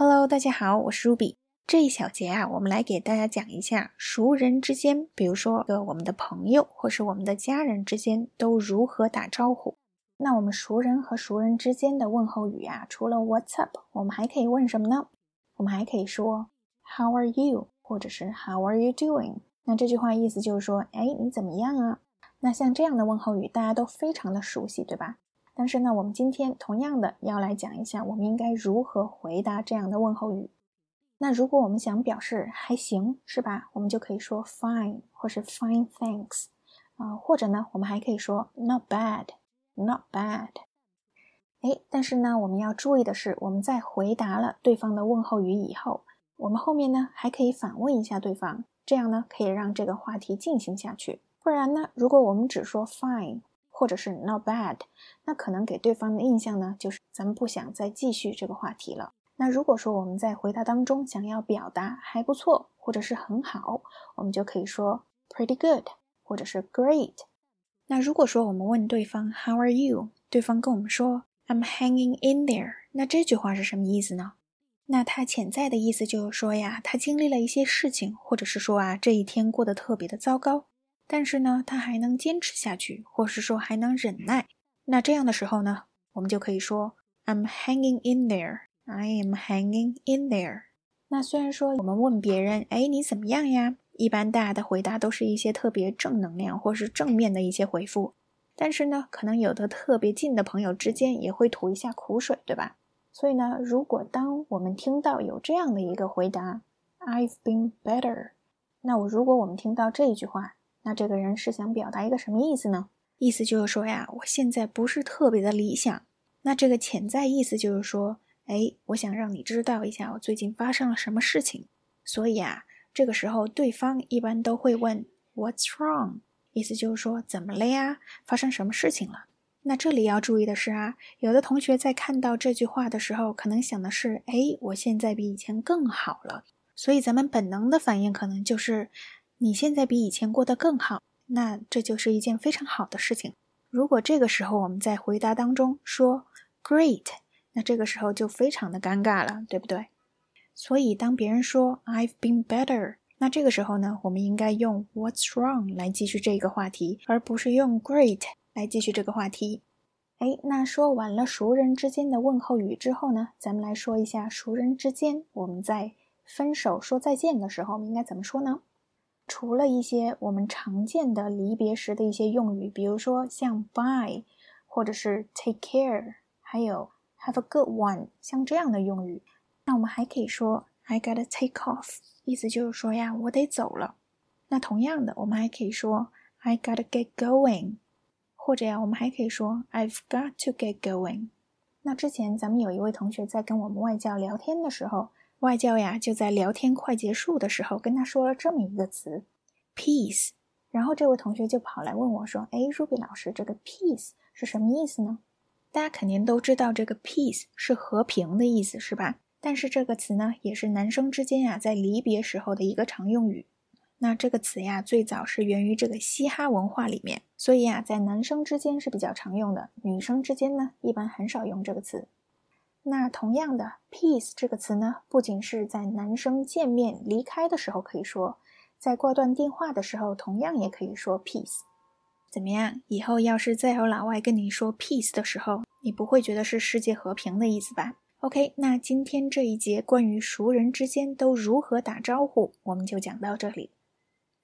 Hello，大家好，我是 Ruby。这一小节啊，我们来给大家讲一下熟人之间，比如说个我们的朋友或是我们的家人之间都如何打招呼。那我们熟人和熟人之间的问候语啊，除了 What's up，我们还可以问什么呢？我们还可以说 How are you，或者是 How are you doing？那这句话意思就是说，哎，你怎么样啊？那像这样的问候语，大家都非常的熟悉，对吧？但是呢，我们今天同样的要来讲一下，我们应该如何回答这样的问候语。那如果我们想表示还行，是吧？我们就可以说 fine，或是 fine thanks，啊，或者呢，我们还可以说 not bad，not bad。哎，但是呢，我们要注意的是，我们在回答了对方的问候语以后，我们后面呢还可以反问一下对方，这样呢可以让这个话题进行下去。不然呢，如果我们只说 fine。或者是 not bad，那可能给对方的印象呢，就是咱们不想再继续这个话题了。那如果说我们在回答当中想要表达还不错，或者是很好，我们就可以说 pretty good，或者是 great。那如果说我们问对方 How are you，对方跟我们说 I'm hanging in there，那这句话是什么意思呢？那它潜在的意思就是说呀，他经历了一些事情，或者是说啊，这一天过得特别的糟糕。但是呢，他还能坚持下去，或是说还能忍耐。那这样的时候呢，我们就可以说 "I'm hanging in there." I am hanging in there. 那虽然说我们问别人，哎，你怎么样呀？一般大家的回答都是一些特别正能量或是正面的一些回复。但是呢，可能有的特别近的朋友之间也会吐一下苦水，对吧？所以呢，如果当我们听到有这样的一个回答，"I've been better." 那我如果我们听到这一句话。那这个人是想表达一个什么意思呢？意思就是说呀，我现在不是特别的理想。那这个潜在意思就是说，哎，我想让你知道一下我最近发生了什么事情。所以啊，这个时候对方一般都会问 What's wrong？意思就是说怎么了呀？发生什么事情了？那这里要注意的是啊，有的同学在看到这句话的时候，可能想的是，哎，我现在比以前更好了。所以咱们本能的反应可能就是。你现在比以前过得更好，那这就是一件非常好的事情。如果这个时候我们在回答当中说 “great”，那这个时候就非常的尴尬了，对不对？所以当别人说 “I've been better”，那这个时候呢，我们应该用 “What's wrong” 来继续这个话题，而不是用 “great” 来继续这个话题。哎，那说完了熟人之间的问候语之后呢，咱们来说一下熟人之间我们在分手说再见的时候，我们应该怎么说呢？除了一些我们常见的离别时的一些用语，比如说像 bye，或者是 take care，还有 have a good one，像这样的用语，那我们还可以说 I gotta take off，意思就是说呀，我得走了。那同样的，我们还可以说 I gotta get going，或者呀，我们还可以说 I've got to get going。那之前咱们有一位同学在跟我们外教聊天的时候。外教呀，就在聊天快结束的时候，跟他说了这么一个词，peace。然后这位同学就跑来问我说：“哎，Ruby 老师，这个 peace 是什么意思呢？”大家肯定都知道，这个 peace 是和平的意思，是吧？但是这个词呢，也是男生之间呀，在离别时候的一个常用语。那这个词呀，最早是源于这个嘻哈文化里面，所以呀，在男生之间是比较常用的，女生之间呢，一般很少用这个词。那同样的，peace 这个词呢，不仅是在男生见面离开的时候可以说，在挂断电话的时候，同样也可以说 peace。怎么样？以后要是再有老外跟你说 peace 的时候，你不会觉得是世界和平的意思吧？OK，那今天这一节关于熟人之间都如何打招呼，我们就讲到这里。